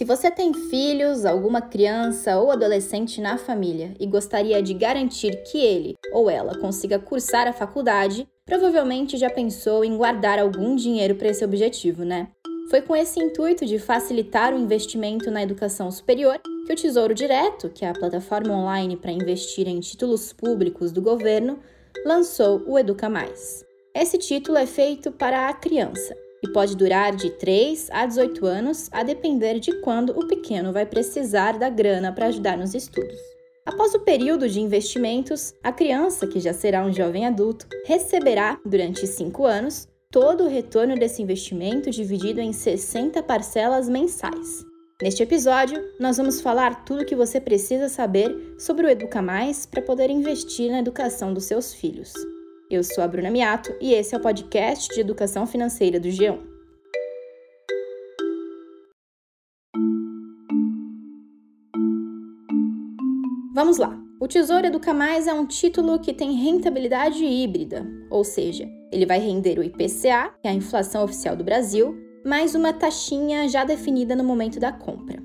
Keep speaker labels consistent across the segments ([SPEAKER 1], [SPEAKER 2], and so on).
[SPEAKER 1] Se você tem filhos, alguma criança ou adolescente na família e gostaria de garantir que ele ou ela consiga cursar a faculdade, provavelmente já pensou em guardar algum dinheiro para esse objetivo, né? Foi com esse intuito de facilitar o investimento na educação superior que o Tesouro Direto, que é a plataforma online para investir em títulos públicos do governo, lançou o Educa Mais. Esse título é feito para a criança e pode durar de 3 a 18 anos, a depender de quando o pequeno vai precisar da grana para ajudar nos estudos. Após o período de investimentos, a criança, que já será um jovem adulto, receberá, durante 5 anos, todo o retorno desse investimento dividido em 60 parcelas mensais. Neste episódio, nós vamos falar tudo o que você precisa saber sobre o Educa Mais para poder investir na educação dos seus filhos. Eu sou a Bruna Miato e esse é o podcast de educação financeira do G1. Vamos lá. O Tesouro Educa Mais é um título que tem rentabilidade híbrida, ou seja, ele vai render o IPCA, que é a inflação oficial do Brasil, mais uma taxinha já definida no momento da compra.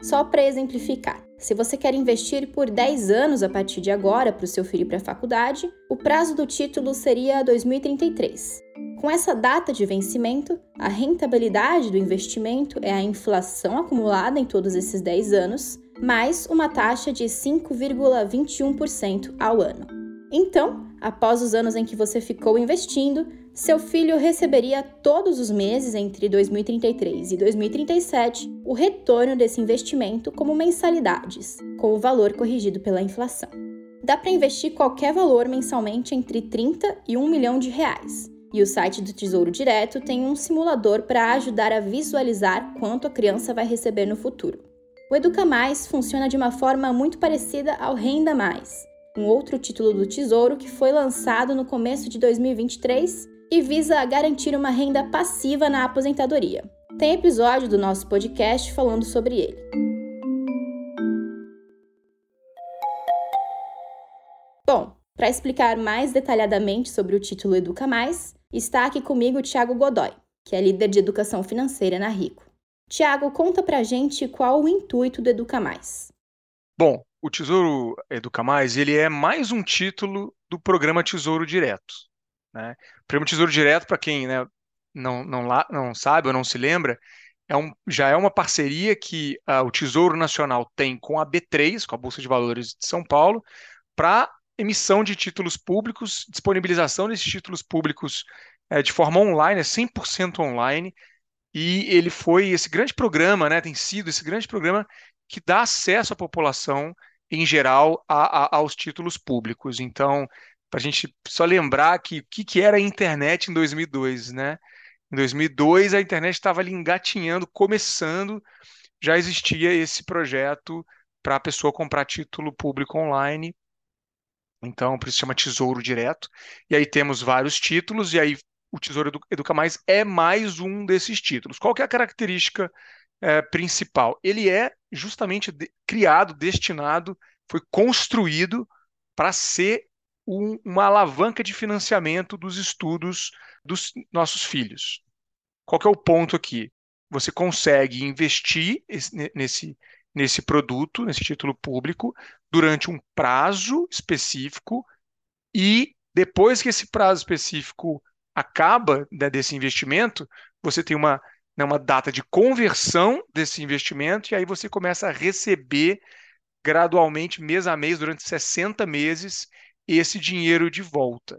[SPEAKER 1] Só para exemplificar, se você quer investir por 10 anos a partir de agora para o seu filho para a faculdade, o prazo do título seria 2033. Com essa data de vencimento, a rentabilidade do investimento é a inflação acumulada em todos esses 10 anos, mais uma taxa de 5,21% ao ano. Então, após os anos em que você ficou investindo, seu filho receberia todos os meses entre 2033 e 2037 o retorno desse investimento como mensalidades, com o valor corrigido pela inflação. Dá para investir qualquer valor mensalmente entre 30 e 1 milhão de reais. E o site do Tesouro Direto tem um simulador para ajudar a visualizar quanto a criança vai receber no futuro. O Educa Mais funciona de uma forma muito parecida ao Renda Mais, um outro título do Tesouro que foi lançado no começo de 2023 e visa garantir uma renda passiva na aposentadoria. Tem episódio do nosso podcast falando sobre ele. Bom, para explicar mais detalhadamente sobre o título Educa Mais, está aqui comigo o Thiago Godoy, que é líder de educação financeira na Rico. Tiago, conta pra gente qual o intuito do Educa Mais.
[SPEAKER 2] Bom, o Tesouro Educa Mais, ele é mais um título do programa Tesouro Direto. Né? O Prêmio Tesouro Direto, para quem né, não, não, não sabe ou não se lembra, é um, já é uma parceria que uh, o Tesouro Nacional tem com a B3, com a Bolsa de Valores de São Paulo, para emissão de títulos públicos, disponibilização desses títulos públicos é, de forma online, é 100% online, e ele foi esse grande programa, né, tem sido esse grande programa que dá acesso à população em geral a, a, aos títulos públicos. Então, para a gente só lembrar que o que, que era a internet em 2002, né? Em 2002 a internet estava ali engatinhando, começando, já existia esse projeto para a pessoa comprar título público online. Então, por isso chama Tesouro Direto. E aí temos vários títulos, e aí o Tesouro Educa Mais é mais um desses títulos. Qual que é a característica é, principal? Ele é justamente de, criado, destinado, foi construído para ser um, uma alavanca de financiamento dos estudos dos nossos filhos. Qual é o ponto aqui? Você consegue investir nesse, nesse produto, nesse título público, durante um prazo específico e depois que esse prazo específico acaba né, desse investimento, você tem uma, né, uma data de conversão desse investimento e aí você começa a receber gradualmente, mês a mês, durante 60 meses, esse dinheiro de volta.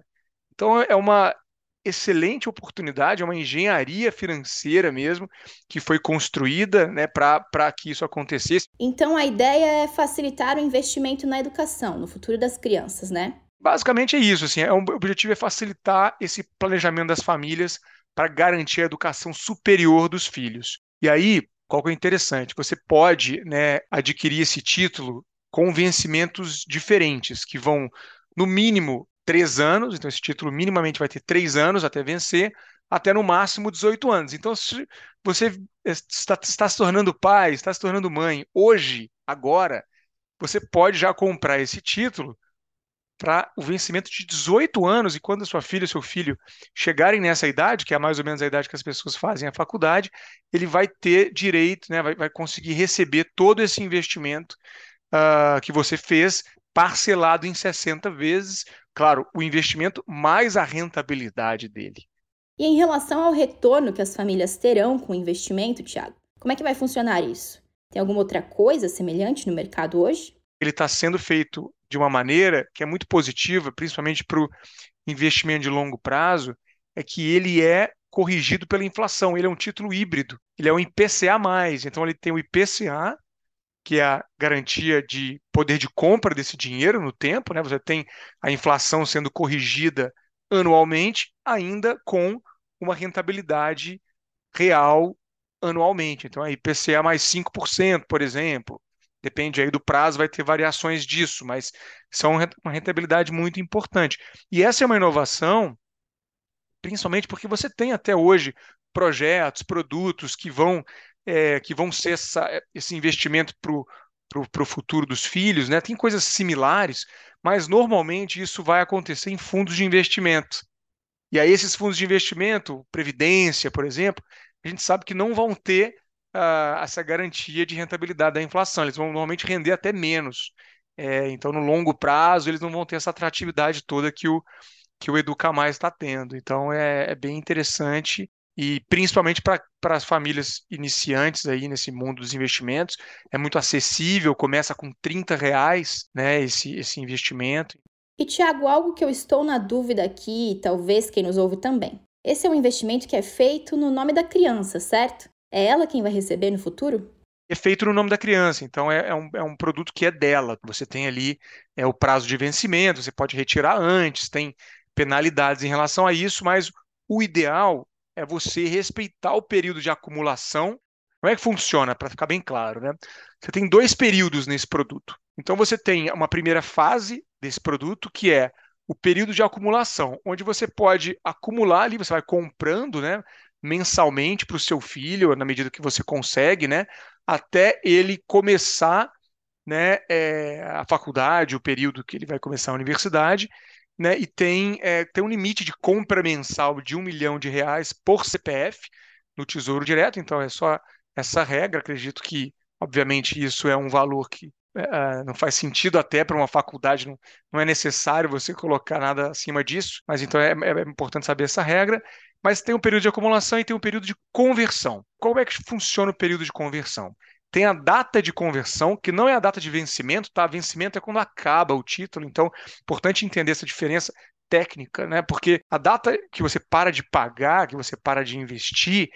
[SPEAKER 2] Então é uma excelente oportunidade, é uma engenharia financeira mesmo que foi construída né, para que isso acontecesse.
[SPEAKER 1] Então a ideia é facilitar o investimento na educação, no futuro das crianças, né?
[SPEAKER 2] Basicamente é isso. Assim, é um, o objetivo é facilitar esse planejamento das famílias para garantir a educação superior dos filhos. E aí, qual que é interessante? Você pode né, adquirir esse título com vencimentos diferentes, que vão no mínimo três anos, então esse título minimamente vai ter três anos até vencer, até no máximo 18 anos. Então, se você está, está se tornando pai, está se tornando mãe, hoje, agora, você pode já comprar esse título para o vencimento de 18 anos, e quando a sua filha ou seu filho chegarem nessa idade, que é mais ou menos a idade que as pessoas fazem a faculdade, ele vai ter direito, né, vai, vai conseguir receber todo esse investimento uh, que você fez parcelado em 60 vezes, claro, o investimento mais a rentabilidade dele.
[SPEAKER 1] E em relação ao retorno que as famílias terão com o investimento, Tiago, como é que vai funcionar isso? Tem alguma outra coisa semelhante no mercado hoje?
[SPEAKER 2] Ele está sendo feito de uma maneira que é muito positiva, principalmente para o investimento de longo prazo, é que ele é corrigido pela inflação. Ele é um título híbrido, ele é um IPCA+. Então ele tem o IPCA, que é a garantia de poder de compra desse dinheiro no tempo, né? Você tem a inflação sendo corrigida anualmente, ainda com uma rentabilidade real anualmente. Então, a IPCA mais 5%, por exemplo, depende aí do prazo, vai ter variações disso, mas são uma rentabilidade muito importante. E essa é uma inovação, principalmente porque você tem até hoje projetos, produtos que vão, é, que vão ser essa, esse investimento para o futuro dos filhos, né? Tem coisas similares, mas normalmente isso vai acontecer em fundos de investimento. E aí esses fundos de investimento, previdência, por exemplo, a gente sabe que não vão ter uh, essa garantia de rentabilidade da inflação. Eles vão normalmente render até menos. É, então, no longo prazo, eles não vão ter essa atratividade toda que o, que o Educa Mais está tendo. Então, é, é, bem interessante e principalmente para as famílias iniciantes aí nesse mundo dos investimentos, é muito acessível, começa com 30 reais né, esse, esse investimento.
[SPEAKER 1] E, Tiago, algo que eu estou na dúvida aqui, talvez quem nos ouve também. Esse é um investimento que é feito no nome da criança, certo? É ela quem vai receber no futuro?
[SPEAKER 2] É feito no nome da criança, então é, é, um, é um produto que é dela. Você tem ali é, o prazo de vencimento, você pode retirar antes, tem penalidades em relação a isso, mas o ideal é você respeitar o período de acumulação. Como é que funciona? Para ficar bem claro, né? Você tem dois períodos nesse produto. Então você tem uma primeira fase desse produto, que é o período de acumulação, onde você pode acumular ali, você vai comprando, né? Mensalmente para o seu filho, na medida que você consegue, né? Até ele começar né, é, a faculdade, o período que ele vai começar a universidade, né? E tem, é, tem um limite de compra mensal de um milhão de reais por CPF no Tesouro Direto, então é só essa regra. Acredito que, obviamente, isso é um valor que é, não faz sentido até para uma faculdade, não, não, é necessário você colocar nada acima disso, mas então é, é importante saber essa regra mas tem um período de acumulação e tem um período de conversão. Como é que funciona o período de conversão? Tem a data de conversão, que não é a data de vencimento, tá? Vencimento é quando acaba o título, então é importante entender essa diferença técnica, né? Porque a data que você para de pagar, que você para de investir,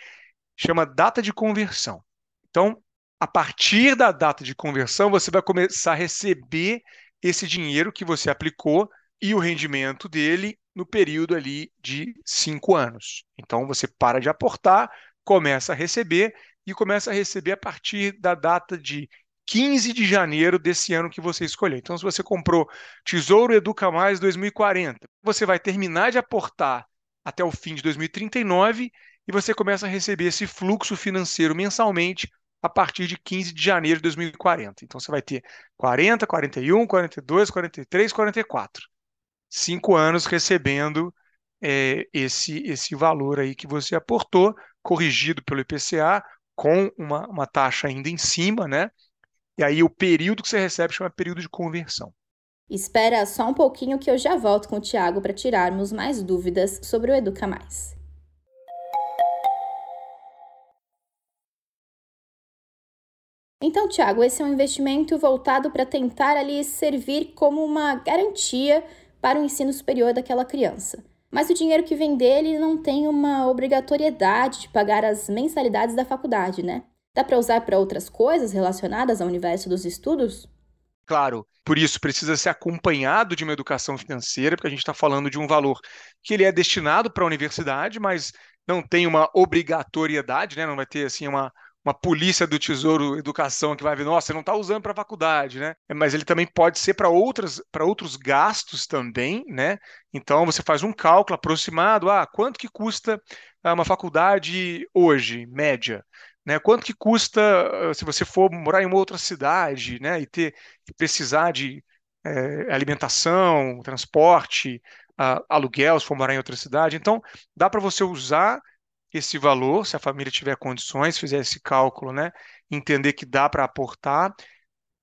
[SPEAKER 2] chama data de conversão. Então, a partir da data de conversão, você vai começar a receber esse dinheiro que você aplicou e o rendimento dele no período ali de cinco anos. Então você para de aportar, começa a receber e começa a receber a partir da data de 15 de janeiro desse ano que você escolheu. Então, se você comprou Tesouro Educa Mais 2040, você vai terminar de aportar até o fim de 2039 e você começa a receber esse fluxo financeiro mensalmente a partir de 15 de janeiro de 2040. Então, você vai ter 40, 41, 42, 43, 44 cinco anos recebendo é, esse, esse valor aí que você aportou, corrigido pelo IPCA, com uma, uma taxa ainda em cima, né? E aí o período que você recebe chama período de conversão.
[SPEAKER 1] Espera só um pouquinho que eu já volto com o Tiago para tirarmos mais dúvidas sobre o Educa Mais. Então, Tiago, esse é um investimento voltado para tentar ali servir como uma garantia para o ensino superior daquela criança. Mas o dinheiro que vem dele não tem uma obrigatoriedade de pagar as mensalidades da faculdade, né? Dá para usar para outras coisas relacionadas ao universo dos estudos?
[SPEAKER 2] Claro, por isso precisa ser acompanhado de uma educação financeira, porque a gente está falando de um valor que ele é destinado para a universidade, mas não tem uma obrigatoriedade, né? Não vai ter assim uma, uma polícia do Tesouro Educação que vai ver, nossa, você não está usando para a faculdade, né? Mas ele também pode ser para outras para outros gastos também, né? Então você faz um cálculo aproximado, ah, quanto que custa ah, uma faculdade hoje, média? Né? Quanto que custa ah, se você for morar em uma outra cidade, né? E ter precisar de é, alimentação, transporte, aluguel, se for morar em outra cidade. Então, dá para você usar esse valor, se a família tiver condições, fizer esse cálculo, né? Entender que dá para aportar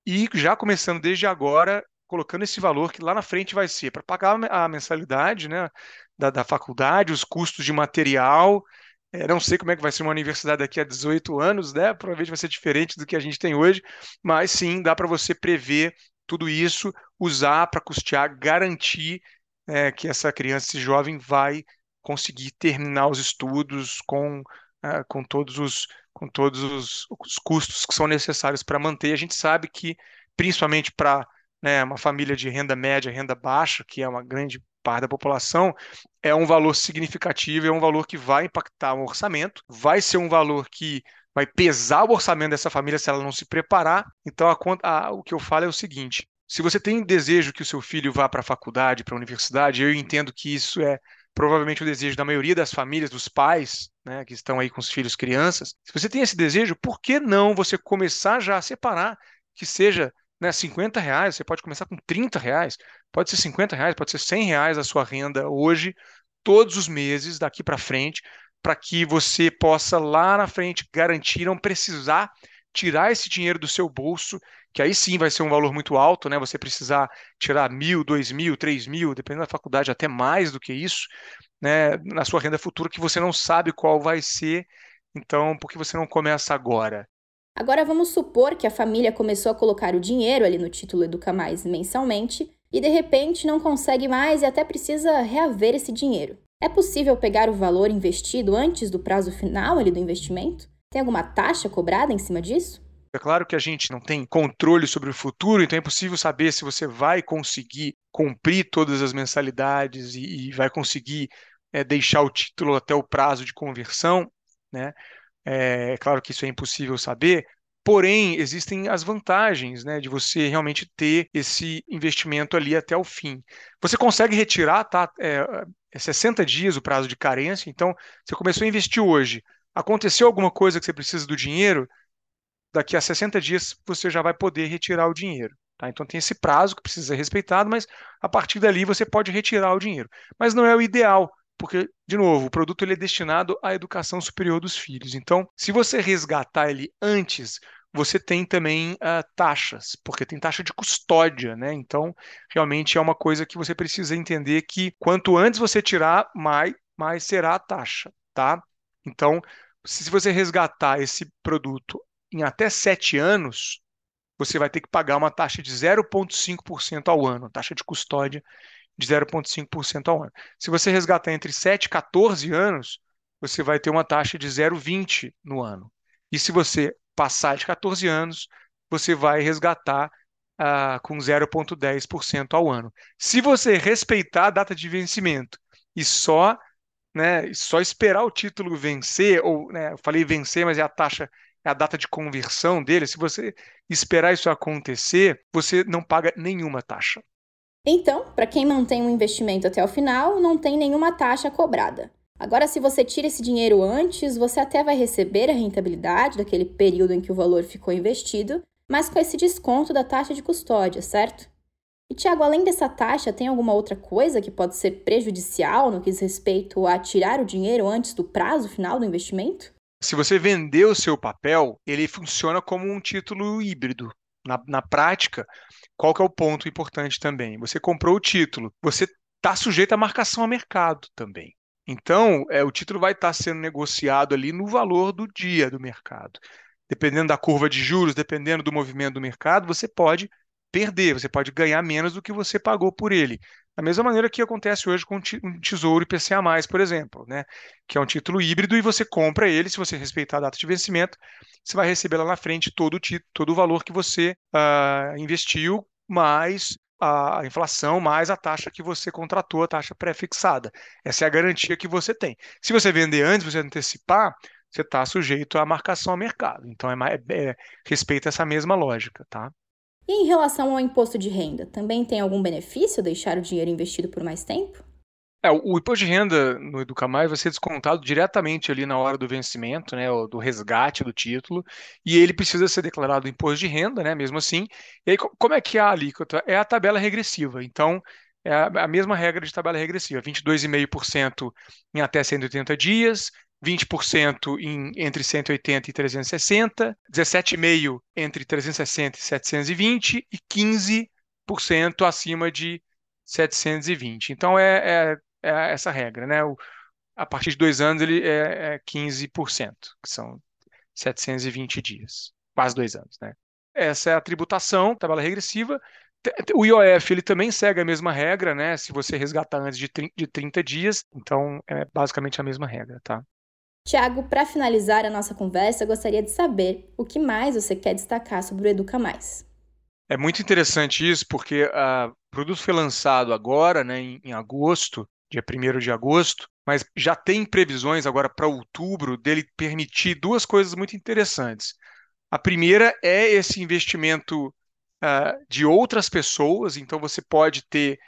[SPEAKER 2] e já começando desde agora, colocando esse valor que lá na frente vai ser para pagar a mensalidade, né? Da, da faculdade, os custos de material. É, não sei como é que vai ser uma universidade daqui a 18 anos, né? Provavelmente vai ser diferente do que a gente tem hoje, mas sim, dá para você prever tudo isso, usar para custear, garantir é, que essa criança, esse jovem vai conseguir terminar os estudos com, uh, com todos, os, com todos os, os custos que são necessários para manter. A gente sabe que, principalmente para né, uma família de renda média, renda baixa, que é uma grande parte da população, é um valor significativo, é um valor que vai impactar o orçamento, vai ser um valor que vai pesar o orçamento dessa família se ela não se preparar. Então, a, a, o que eu falo é o seguinte: se você tem desejo que o seu filho vá para a faculdade, para a universidade, eu entendo que isso é provavelmente o desejo da maioria das famílias, dos pais, né, que estão aí com os filhos crianças. Se você tem esse desejo, por que não você começar já a separar, que seja né, 50 reais, você pode começar com 30 reais, pode ser 50 reais, pode ser 100 reais a sua renda hoje, todos os meses, daqui para frente, para que você possa lá na frente garantir, não precisar tirar esse dinheiro do seu bolso que aí sim vai ser um valor muito alto, né? Você precisar tirar mil, dois mil, três mil, dependendo da faculdade, até mais do que isso, né? Na sua renda futura, que você não sabe qual vai ser. Então, por que você não começa agora?
[SPEAKER 1] Agora vamos supor que a família começou a colocar o dinheiro ali no título Educa Mais mensalmente e de repente não consegue mais e até precisa reaver esse dinheiro. É possível pegar o valor investido antes do prazo final ali do investimento? Tem alguma taxa cobrada em cima disso?
[SPEAKER 2] É claro que a gente não tem controle sobre o futuro, então é impossível saber se você vai conseguir cumprir todas as mensalidades e, e vai conseguir é, deixar o título até o prazo de conversão. Né? É, é claro que isso é impossível saber, porém existem as vantagens né, de você realmente ter esse investimento ali até o fim. Você consegue retirar, tá? É, é 60 dias o prazo de carência, então você começou a investir hoje. Aconteceu alguma coisa que você precisa do dinheiro, daqui a 60 dias você já vai poder retirar o dinheiro. Tá? Então tem esse prazo que precisa ser respeitado, mas a partir dali você pode retirar o dinheiro. Mas não é o ideal, porque, de novo, o produto ele é destinado à educação superior dos filhos. Então, se você resgatar ele antes, você tem também uh, taxas, porque tem taxa de custódia, né? Então, realmente é uma coisa que você precisa entender que quanto antes você tirar, mais, mais será a taxa, tá? Então, se você resgatar esse produto em até sete anos, você vai ter que pagar uma taxa de 0,5% ao ano, taxa de custódia de 0,5% ao ano. Se você resgatar entre 7 e 14 anos, você vai ter uma taxa de 0,20 no ano. E se você passar de 14 anos, você vai resgatar ah, com 0,10% ao ano. Se você respeitar a data de vencimento e só, né, só esperar o título vencer, ou né, eu falei vencer, mas é a taxa a data de conversão dele, se você esperar isso acontecer, você não paga nenhuma taxa.
[SPEAKER 1] Então, para quem mantém um investimento até o final, não tem nenhuma taxa cobrada. Agora, se você tira esse dinheiro antes, você até vai receber a rentabilidade daquele período em que o valor ficou investido, mas com esse desconto da taxa de custódia, certo? E, Tiago, além dessa taxa, tem alguma outra coisa que pode ser prejudicial no que diz respeito a tirar o dinheiro antes do prazo final do investimento?
[SPEAKER 2] Se você vender o seu papel, ele funciona como um título híbrido. Na, na prática, qual que é o ponto importante também? Você comprou o título, você está sujeito à marcação a mercado também. Então, é, o título vai estar tá sendo negociado ali no valor do dia do mercado. Dependendo da curva de juros, dependendo do movimento do mercado, você pode perder, você pode ganhar menos do que você pagou por ele. Da mesma maneira que acontece hoje com um tesouro IPCA+, por exemplo, né? que é um título híbrido e você compra ele, se você respeitar a data de vencimento, você vai receber lá na frente todo o, título, todo o valor que você uh, investiu, mais a inflação, mais a taxa que você contratou, a taxa pré-fixada. Essa é a garantia que você tem. Se você vender antes, você antecipar, você está sujeito à marcação ao mercado. Então, é, é, respeita essa mesma lógica, tá?
[SPEAKER 1] E em relação ao imposto de renda, também tem algum benefício deixar o dinheiro investido por mais tempo?
[SPEAKER 2] É, o imposto de renda no Educamai vai ser descontado diretamente ali na hora do vencimento, né, do resgate do título, e ele precisa ser declarado imposto de renda, né, mesmo assim. E aí, como é que é a alíquota? É a tabela regressiva. Então, é a mesma regra de tabela regressiva, 22,5% em até 180 dias, 20% em, entre 180 e 360, 17,5% entre 360 e 720 e 15% acima de 720. Então é, é, é essa regra, né? O, a partir de dois anos ele é, é 15%, que são 720 dias, quase dois anos, né? Essa é a tributação, tabela regressiva. O IOF ele também segue a mesma regra, né? Se você resgatar antes de 30 dias, então é basicamente a mesma regra, tá?
[SPEAKER 1] Tiago, para finalizar a nossa conversa, gostaria de saber o que mais você quer destacar sobre o Educa Mais.
[SPEAKER 2] É muito interessante isso, porque uh, o produto foi lançado agora, né, em, em agosto, dia 1 de agosto, mas já tem previsões agora para outubro dele permitir duas coisas muito interessantes. A primeira é esse investimento uh, de outras pessoas, então você pode ter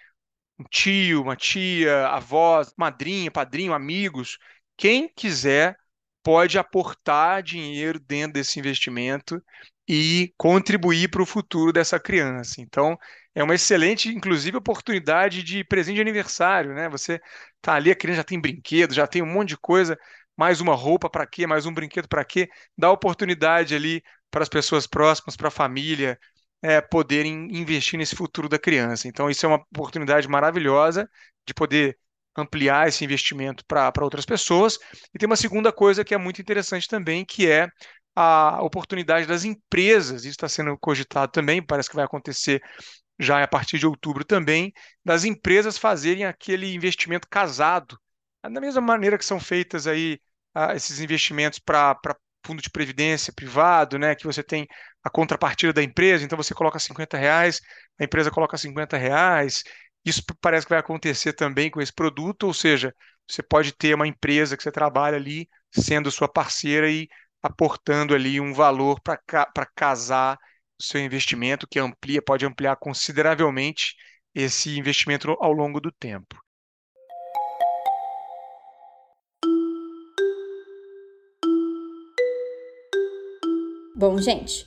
[SPEAKER 2] um tio, uma tia, avó, madrinha, padrinho, amigos quem quiser pode aportar dinheiro dentro desse investimento e contribuir para o futuro dessa criança. Então, é uma excelente, inclusive, oportunidade de presente de aniversário, né? Você tá ali, a criança já tem brinquedo, já tem um monte de coisa, mais uma roupa para quê, mais um brinquedo para quê? Dá oportunidade ali para as pessoas próximas, para a família, é, poderem investir nesse futuro da criança. Então, isso é uma oportunidade maravilhosa de poder ampliar esse investimento para outras pessoas. E tem uma segunda coisa que é muito interessante também, que é a oportunidade das empresas, isso está sendo cogitado também, parece que vai acontecer já a partir de outubro também, das empresas fazerem aquele investimento casado, da mesma maneira que são feitas aí uh, esses investimentos para fundo de previdência privado, né, que você tem a contrapartida da empresa, então você coloca 50 reais, a empresa coloca 50 reais, isso parece que vai acontecer também com esse produto, ou seja, você pode ter uma empresa que você trabalha ali sendo sua parceira e aportando ali um valor para casar o seu investimento, que amplia, pode ampliar consideravelmente esse investimento ao longo do tempo.
[SPEAKER 1] Bom, gente,